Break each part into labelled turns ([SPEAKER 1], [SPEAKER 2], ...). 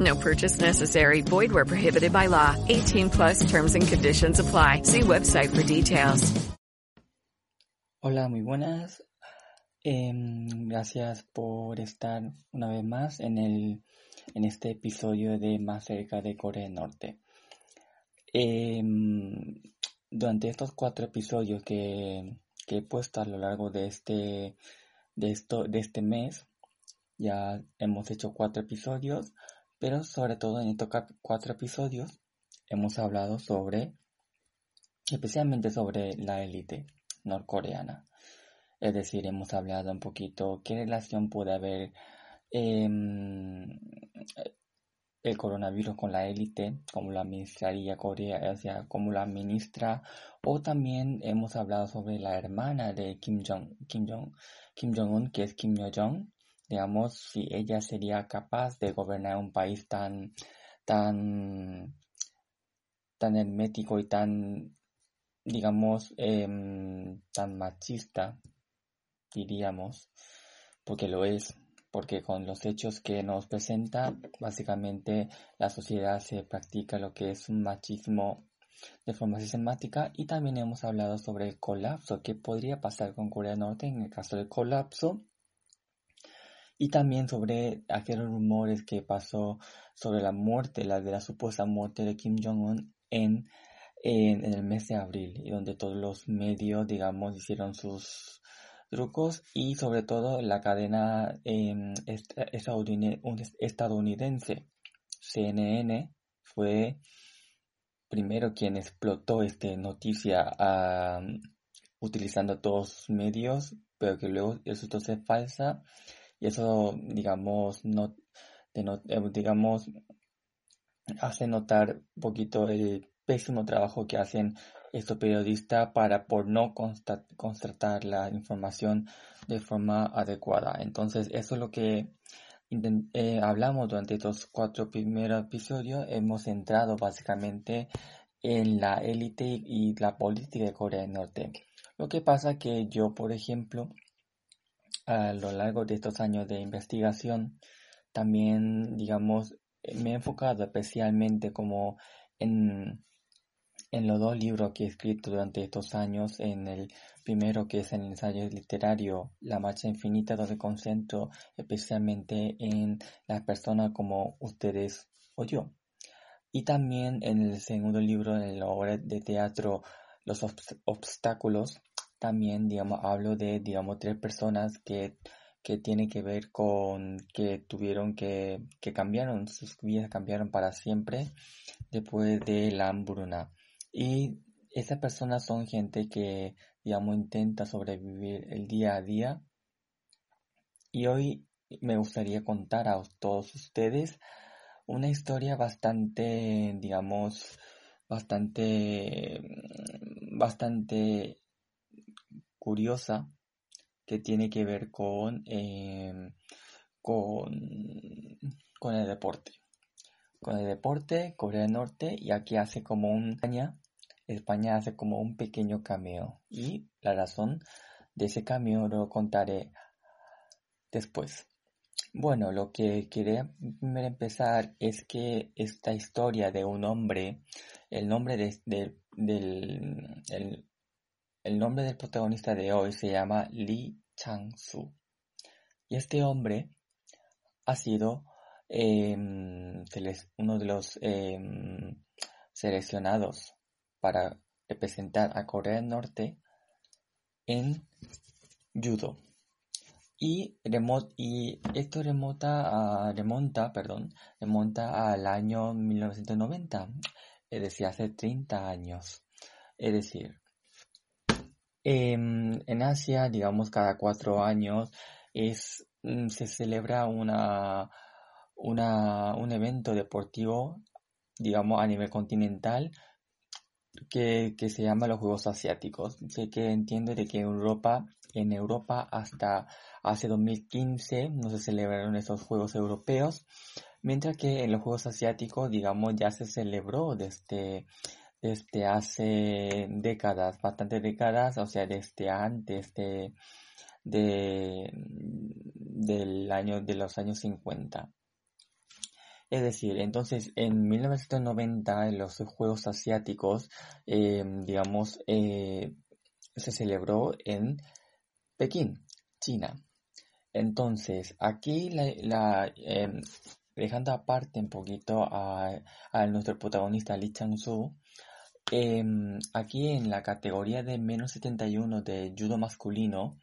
[SPEAKER 1] No purchase necessary. Void where prohibited by law. 18 plus terms and conditions apply. See website for details.
[SPEAKER 2] Hola, muy buenas. Em, gracias por estar una vez más en, el, en este episodio de Más cerca de Corea del Norte. Em, durante estos cuatro episodios que, que he puesto a lo largo de este, de, esto, de este mes, ya hemos hecho cuatro episodios, pero sobre todo en estos cuatro episodios hemos hablado sobre, especialmente sobre la élite norcoreana. Es decir, hemos hablado un poquito qué relación puede haber em, el coronavirus con la élite, cómo la administraría Corea, o sea, cómo la administra, o también hemos hablado sobre la hermana de Kim Jong, Kim Jong, Kim Jong-un, que es Kim Yo-jong, digamos, si ella sería capaz de gobernar un país tan, tan, tan hermético y tan, digamos, em, tan machista, diríamos, porque lo es, porque con los hechos que nos presenta, básicamente la sociedad se practica lo que es un machismo de forma sistemática y también hemos hablado sobre el colapso, qué podría pasar con Corea del Norte en el caso del colapso y también sobre aquellos rumores que pasó sobre la muerte, la de la supuesta muerte de Kim Jong-un en, en, el mes de abril, y donde todos los medios, digamos, hicieron sus trucos y sobre todo la cadena em, est- estadounid- un- estadounidense CNN fue primero quien explotó esta noticia ah, utilizando todos sus medios, pero que luego resultó ser falsa eso, digamos, no, eh, digamos, hace notar un poquito el pésimo trabajo que hacen estos periodistas para por no consta- constatar la información de forma adecuada. Entonces, eso es lo que eh, hablamos durante estos cuatro primeros episodios. Hemos centrado básicamente en la élite y la política de Corea del Norte. Lo que pasa que yo, por ejemplo, a lo largo de estos años de investigación, también, digamos, me he enfocado especialmente como en, en los dos libros que he escrito durante estos años, en el primero que es el ensayo literario La Marcha Infinita, donde concentro especialmente en las personas como ustedes o yo. Y también en el segundo libro, en la obra de teatro Los obs- obstáculos, también, digamos, hablo de, digamos, tres personas que, que tienen que ver con que tuvieron que, que cambiaron, sus vidas cambiaron para siempre después de la hambruna. Y esas personas son gente que, digamos, intenta sobrevivir el día a día. Y hoy me gustaría contar a todos ustedes una historia bastante, digamos, bastante, bastante curiosa que tiene que ver con, em, con, con el deporte. Con el deporte, Corea del Norte, y aquí hace como un España, España hace como un pequeño cameo. Y la razón de ese cameo lo contaré después. Bueno, lo que quería empezar es que esta historia de un hombre, el nombre de, de- del, el, el nombre del protagonista de hoy se llama Lee Chang-soo. Y este hombre ha sido em, uno de los em, seleccionados para representar a Corea del Norte en judo. Y, y esto remota remonta, al año 1990, es decir, hace 30 años. Es decir, en Asia, digamos, cada cuatro años es, mm, se celebra una, una, un evento deportivo, digamos, a nivel continental que, que se llama los Juegos Asiáticos. Sé que entiendo de que Europa, en Europa hasta hace 2015 no se celebraron esos Juegos Europeos, mientras que en los Juegos Asiáticos, digamos, ya se celebró desde, desde hace décadas, bastantes décadas, o sea, desde antes de, de, del año, de los años 50. Es decir, entonces en 1990 en los Juegos Asiáticos, em, digamos, eh, se celebró en Pekín, China. Entonces, aquí em, dejando aparte un poquito a, nuestro protagonista Li Chang-soo, aquí en la categoría de menos 71 de judo masculino,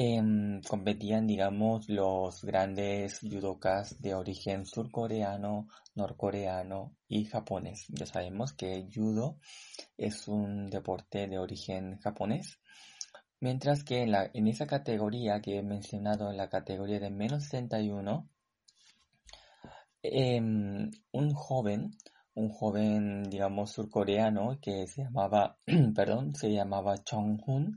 [SPEAKER 2] Em, competían, digamos, los grandes judokas de origen surcoreano, norcoreano y japonés. Ya sabemos que judo es un deporte de origen japonés. Mientras que en, esa categoría que he mencionado, en la categoría de menos 61, em, un joven, un joven, digamos, surcoreano que se llamaba, perdón, se llamaba Chong Hun,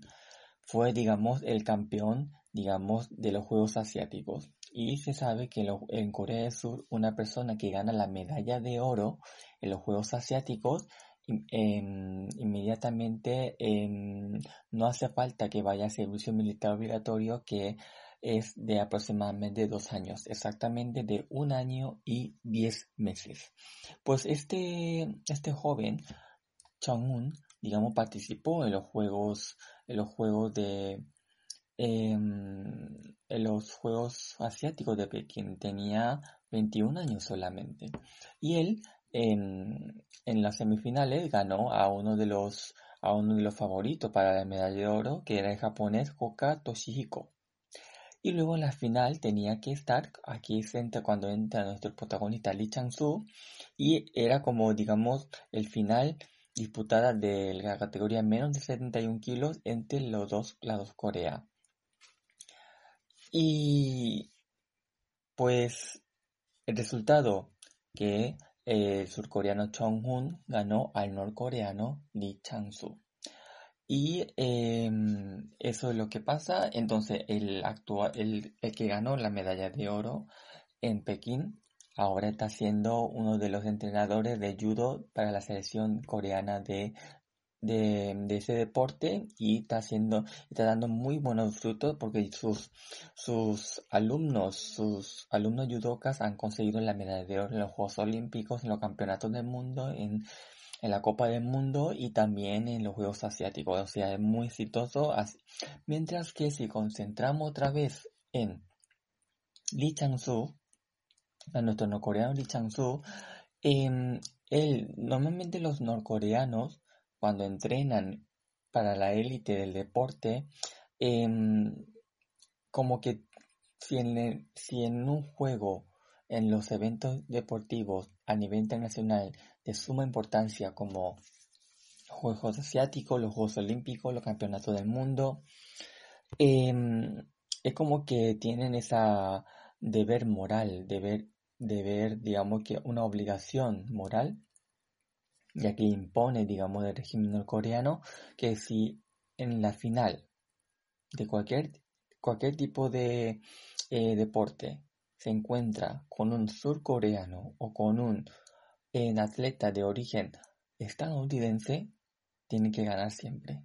[SPEAKER 2] fue, digamos, el campeón, digamos, de los Juegos Asiáticos. Y se sabe que en Corea del Sur, una persona que gana la medalla de oro en los Juegos Asiáticos, em, inmediatamente em, no hace falta que vaya a servicio militar obligatorio, que es de aproximadamente dos años, exactamente de un año y diez meses. Pues este, este joven, Chong-un, digamos, participó en los Juegos en los Juegos de em, los Juegos Asiáticos de Pekín. Tenía 21 años solamente. Y él en, en las semifinales ganó a uno de los a uno de los favoritos para la medalla de oro, que era el japonés Hoka Toshihiko. Y luego en la final tenía que estar, aquí frente cuando entra nuestro protagonista Lee Chang-soo, y era como, digamos, el final disputada de la categoría menos de 71 kilos entre los dos lados Corea. Y pues el resultado que el surcoreano Chong Hun ganó al norcoreano Lee Chang-soo. Y em, eso es lo que pasa. Entonces, el, actual, el, el que ganó la medalla de oro en Pekín Ahora está siendo uno de los entrenadores de judo para la selección coreana de, de, ese deporte y está haciendo, está dando muy buenos frutos porque sus, sus alumnos, sus alumnos judokas han conseguido la medalla de oro en los Juegos Olímpicos, en los Campeonatos del Mundo, en, en la Copa del Mundo y también en los Juegos Asiáticos. O sea, es muy exitoso. Mientras que si concentramos otra vez en Lee Chang-soo, a nuestro norcoreano Lee Chang-soo, em, normalmente los norcoreanos, cuando entrenan para la élite del deporte, em, como que si en, si en un juego, en los eventos deportivos a nivel internacional de suma importancia como Juegos Asiáticos, los Juegos Olímpicos, los Campeonatos del Mundo, em, es como que tienen esa deber moral, deber, deber, digamos que una obligación moral, ya que impone, digamos, el régimen norcoreano, que si en la final de cualquier, cualquier tipo de eh, deporte se encuentra con un surcoreano o con un atleta de origen estadounidense, tiene que ganar siempre.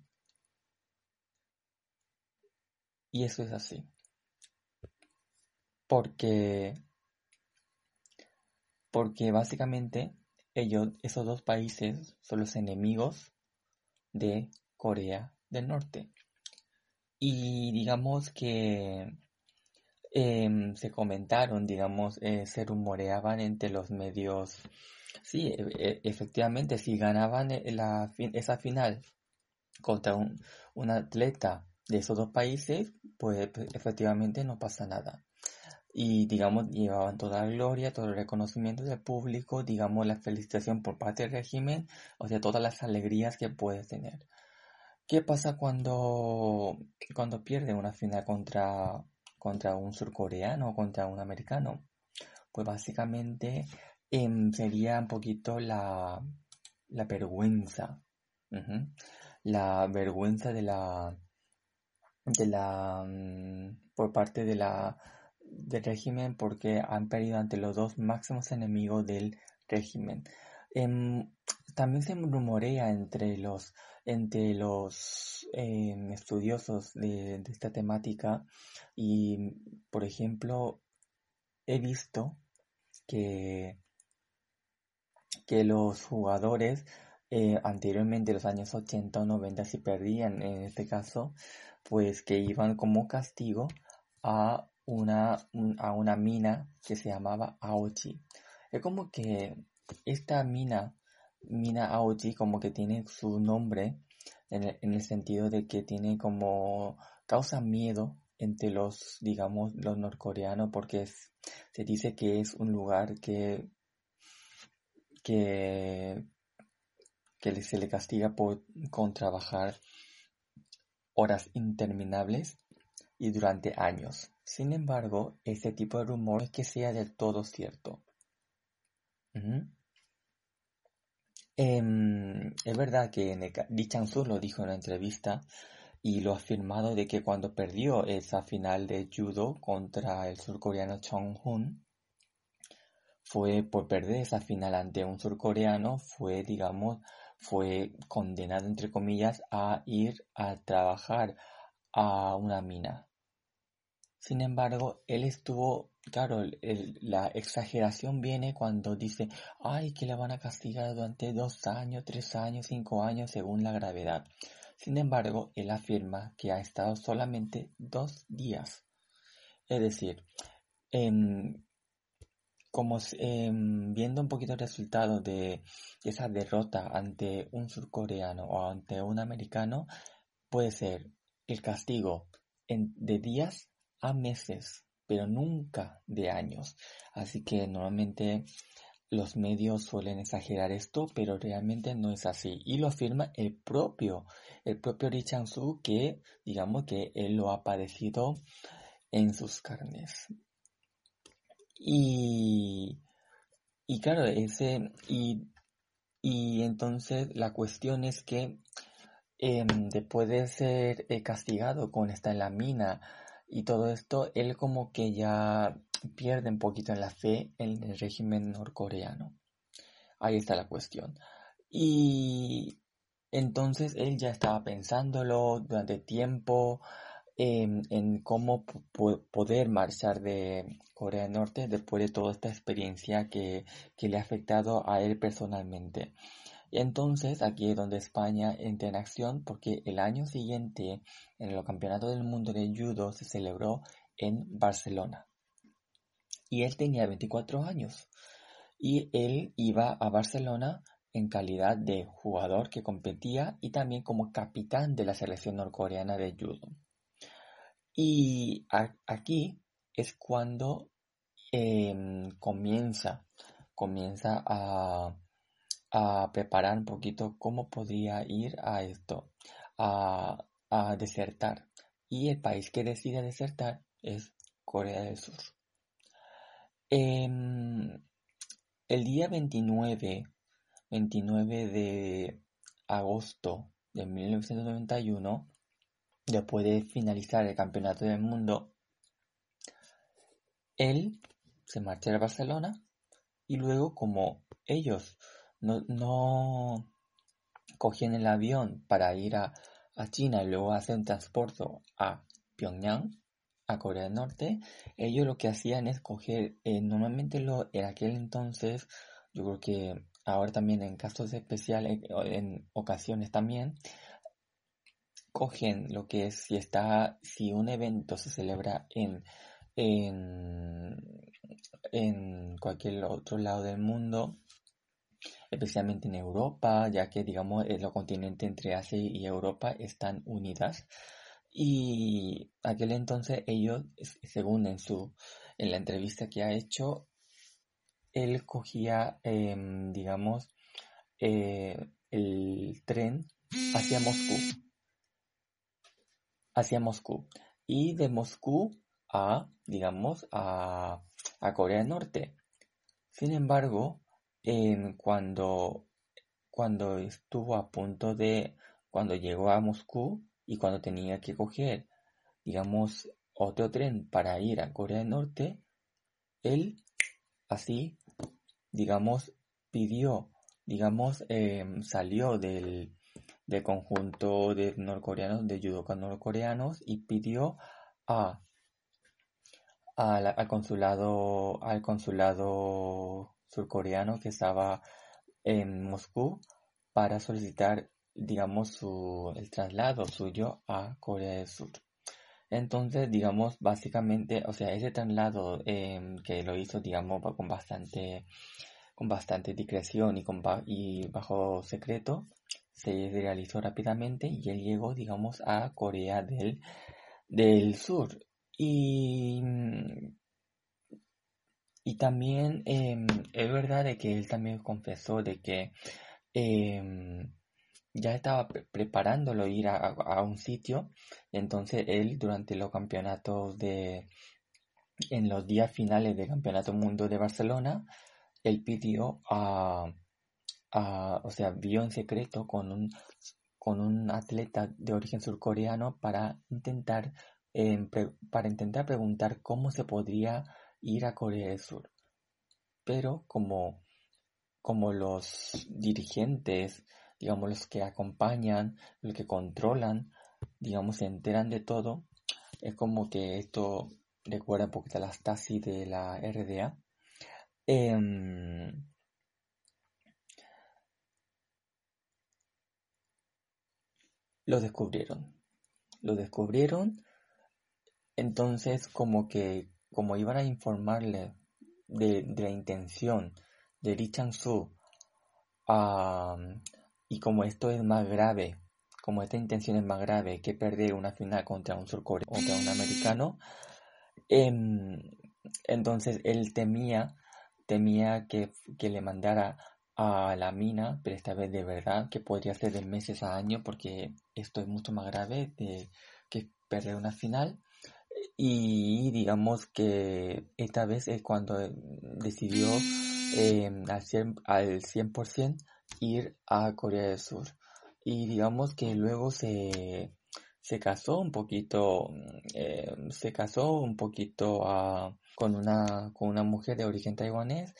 [SPEAKER 2] Y eso es así porque, porque básicamente ellos, esos dos países son los enemigos de Corea del Norte. Y digamos que em, se comentaron, digamos, eh, se rumoreaban entre los medios. Sí, e, e, efectivamente, si ganaban eh, la, esa final contra un, un atleta de esos dos países, pues, pues efectivamente no pasa nada y digamos llevaban toda la gloria, todo el reconocimiento del público, digamos la felicitación por parte del régimen, o sea, todas las alegrías que puedes tener. ¿Qué pasa cuando, cuando pierde una final contra, contra un surcoreano o contra un americano? Pues básicamente em, sería un poquito la, la vergüenza. La vergüenza de la de la mm, por parte de la del régimen porque han perdido ante los dos máximos enemigos del régimen. Em, también se rumorea entre los, entre los em, estudiosos de, esta temática y, por ejemplo, he visto que, que los jugadores eh, anteriormente, los años 80 o 90, si perdían en este caso, pues que iban como castigo a una, a una mina que se llamaba Aochi. Es como que esta mina, mina Aochi, como que tiene su nombre en el, en el sentido de que tiene como, causa miedo entre los, digamos, los norcoreanos porque se dice que es un lugar que, que, que se le castiga por, con trabajar horas interminables y durante años. Sin embargo, este tipo de rumor es que sea del todo cierto. Em, es verdad que Lee Chang-soo lo dijo en una entrevista y lo ha afirmado de que cuando perdió esa final de judo contra el surcoreano Chong Hun, fue por perder esa final ante un surcoreano, fue, digamos, fue condenado, entre comillas, a ir a trabajar a una mina. Sin embargo, él estuvo, claro, la exageración viene cuando dice, ay, que le van a castigar durante dos años, tres años, cinco años, según la gravedad. Sin embargo, él afirma que ha estado solamente dos días. Es decir, em, como em, viendo un poquito el resultado de esa derrota ante un surcoreano o ante un americano, puede ser el castigo de días a meses, pero nunca de años. Así que normalmente los medios suelen exagerar esto, pero realmente no es así. Y lo afirma el propio, el propio Ri Chang-soo, que digamos que él lo ha padecido en sus carnes. Y, y claro, ese, y, y entonces la cuestión es que eh, después de ser castigado con estar en la mina, y todo esto, él como que ya pierde un poquito la fe en el régimen norcoreano. Ahí está la cuestión. Y entonces él ya estaba pensándolo durante tiempo en, cómo poder marchar de Corea del Norte después de toda esta experiencia que, que le ha afectado a él personalmente. Entonces aquí es donde España entra en acción porque el año siguiente en el Campeonato del Mundo de Judo se celebró en Barcelona. Y él tenía 24 años. Y él iba a Barcelona en calidad de jugador que competía y también como capitán de la selección norcoreana de judo. Y aquí es cuando em, comienza, comienza a, preparar un poquito cómo podría ir a esto, a, desertar. Y el país que decide desertar es Corea del Sur. Em, el día 29, 29 de agosto de 1991, después de finalizar el campeonato del mundo, él se marcha a Barcelona y luego como ellos no, cogían el avión para ir a, China y luego hacen transporte a Pyongyang, a Corea del Norte, ellos lo que hacían es coger, eh, normalmente lo, en aquel entonces, yo creo que ahora también en casos especiales, en ocasiones también, cogen lo que es si está, si un evento se celebra en, en, en cualquier otro lado del mundo, especialmente en Europa, ya que digamos los continentes entre Asia y Europa están unidas. Y aquel entonces ellos, según en su en la entrevista que ha hecho, él cogía, em, digamos, eh, el tren hacia Moscú. Hacia Moscú. Y de Moscú a, digamos, a, a Corea del Norte. Sin embargo, cuando, cuando estuvo a punto de, cuando llegó a Moscú y cuando tenía que coger, digamos, otro tren para ir a Corea del Norte, él así, digamos, pidió, digamos, em, salió del, del conjunto de norcoreanos, de judokas norcoreanos y pidió a, al consulado, al consulado surcoreano que estaba en Moscú para solicitar, digamos, su, el traslado suyo a Corea del Sur. Entonces, digamos, básicamente, o sea, ese traslado em, que lo hizo, digamos, con bastante, con bastante discreción y, con y bajo secreto, se realizó rápidamente y él llegó, digamos, a Corea del, del Sur. Y, y también em, es verdad de que él también confesó de que em, ya estaba preparándolo ir a, un sitio. Entonces él durante los campeonatos de... En los días finales del Campeonato Mundo de Barcelona, él pidió a, o sea, vio en secreto con un, con un atleta de origen surcoreano para intentar, em, para intentar preguntar cómo se podría ir a Corea del Sur. Pero como, como los dirigentes digamos, los que acompañan, los que controlan, digamos, se enteran de todo. Es como que esto recuerda un poquito a las Stasi de la RDA. Em, lo descubrieron. Lo descubrieron. Entonces, como que, como iban a informarle de, la intención de Lee Chang-soo a, y como esto es más grave, como esta intención es más grave que perder una final contra un surcoreano, contra un americano, em, entonces él temía, temía que, que, le mandara a la mina, pero esta vez de verdad, que podría ser de meses a años, porque esto es mucho más grave que perder una final. Y digamos que esta vez es cuando decidió eh, al, 100%, al 100% ir a Corea del Sur. Y digamos que luego se, se casó un poquito, eh, se casó un poquito uh, con, una, con una mujer de origen taiwanés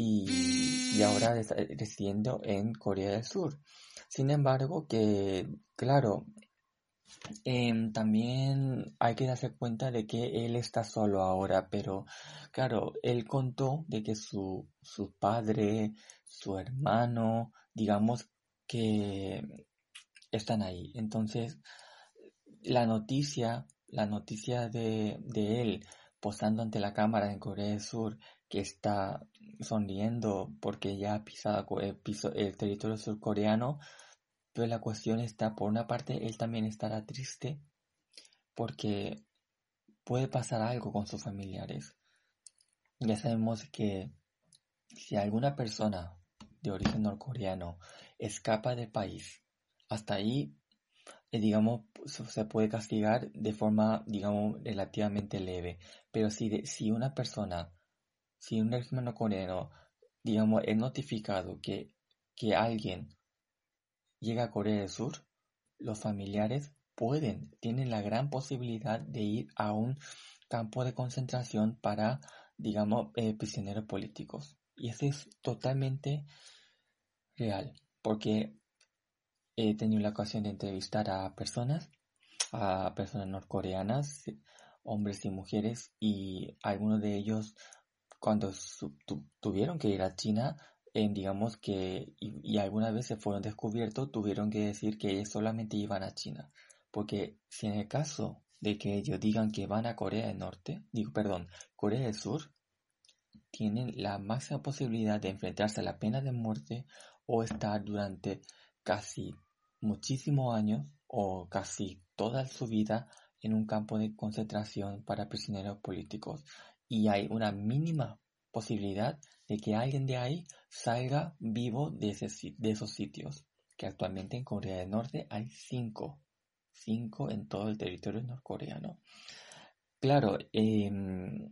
[SPEAKER 2] y, ahora residiendo en Corea del Sur. Sin embargo, que claro, eh, también hay que darse cuenta de que él está solo ahora, pero claro, él contó de que su, su padre, su hermano, digamos que están ahí. Entonces, la noticia, la noticia de, de él posando ante la cámara en Corea del Sur, que está sonriendo porque ya ha pisado el, el territorio surcoreano, pero la cuestión está, por una parte, él también estará triste porque puede pasar algo con sus familiares. Ya sabemos que si alguna persona de origen norcoreano escapa del país, hasta ahí, eh, digamos, se puede castigar de forma, digamos, relativamente leve. Pero si, si una persona, si un régimen norcoreano, digamos, es notificado que, que alguien llega a Corea del Sur, los familiares pueden, tienen la gran posibilidad de ir a un campo de concentración para, digamos, eh, prisioneros políticos. Y eso es totalmente real, porque he tenido la ocasión de entrevistar a personas, a personas norcoreanas, hombres y mujeres, y algunos de ellos, cuando tuvieron que ir a China, digamos que, y, alguna vez se fueron descubiertos, tuvieron que decir que ellos solamente iban a China, porque si en el caso de que ellos digan que van a Corea del Norte, digo, perdón, Corea del Sur, tienen la máxima posibilidad de enfrentarse a la pena de muerte o estar durante casi muchísimos años o casi toda su vida en un campo de concentración para prisioneros políticos. Y hay una mínima posibilidad de que alguien de ahí salga vivo de, esos sitios, que actualmente en Corea del Norte hay cinco, cinco en todo el territorio norcoreano. Claro, em,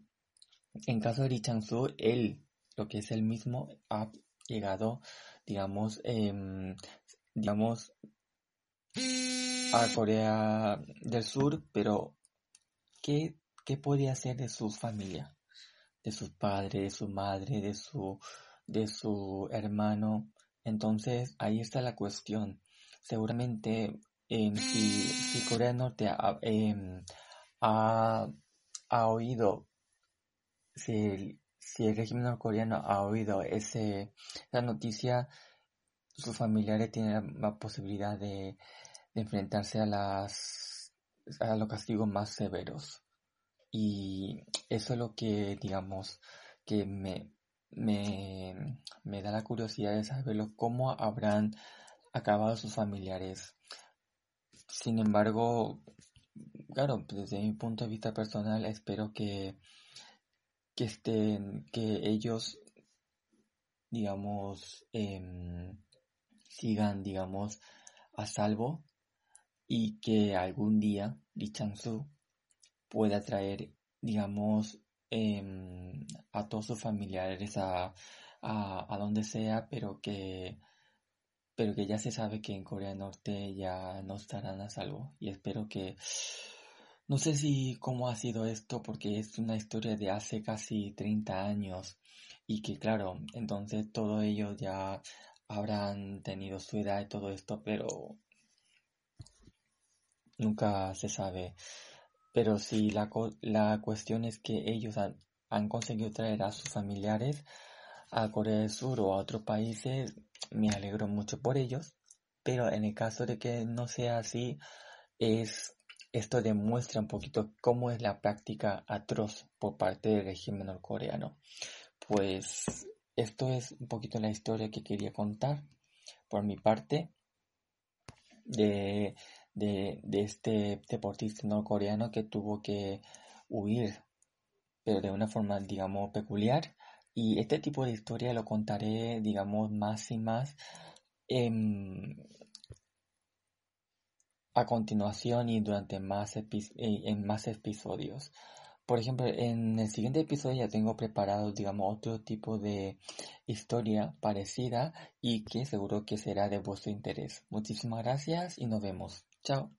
[SPEAKER 2] en caso de Lee Chang-soo, él, lo que es él mismo, ha llegado, digamos, em, digamos, a Corea del Sur, pero ¿qué, qué podía hacer de su familia? De sus padres, de su madre, de su, de su hermano. Entonces, ahí está la cuestión. Seguramente, em, si, Corea del Norte ha, em, ha, oído si el, régimen norcoreano ha oído ese, esa noticia, sus familiares tienen la posibilidad de, enfrentarse a, las, a los castigos más severos. Y eso es lo que, digamos, que me, me, me da la curiosidad de saberlo, cómo habrán acabado sus familiares. Sin embargo, claro, desde mi punto de vista personal, espero que que estén, que ellos, digamos, em, sigan, digamos, a salvo y que algún día Li Chang-su pueda traer, digamos, em, a todos sus familiares a, a, a, donde sea, pero que, pero que ya se sabe que en Corea del Norte ya no estarán a salvo. Y espero que no sé si cómo ha sido esto porque es una historia de hace casi 30 años y que claro, entonces todos ellos ya habrán tenido su edad y todo esto, pero nunca se sabe. Pero si la, la cuestión es que ellos han, han conseguido traer a sus familiares a Corea del Sur o a otros países, me alegro mucho por ellos. Pero en el caso de que no sea así, es esto demuestra un poquito cómo es la práctica atroz por parte del régimen norcoreano. Pues esto es un poquito la historia que quería contar por mi parte de, de, este deportista norcoreano que tuvo que huir, pero de una forma, digamos, peculiar. Y este tipo de historia lo contaré, digamos, más y más en, a continuación y durante más eh, en más episodios. Por ejemplo, en el siguiente episodio ya tengo preparado, digamos, otro tipo de historia parecida y que seguro que será de vuestro interés. Muchísimas gracias y nos vemos. Ciao.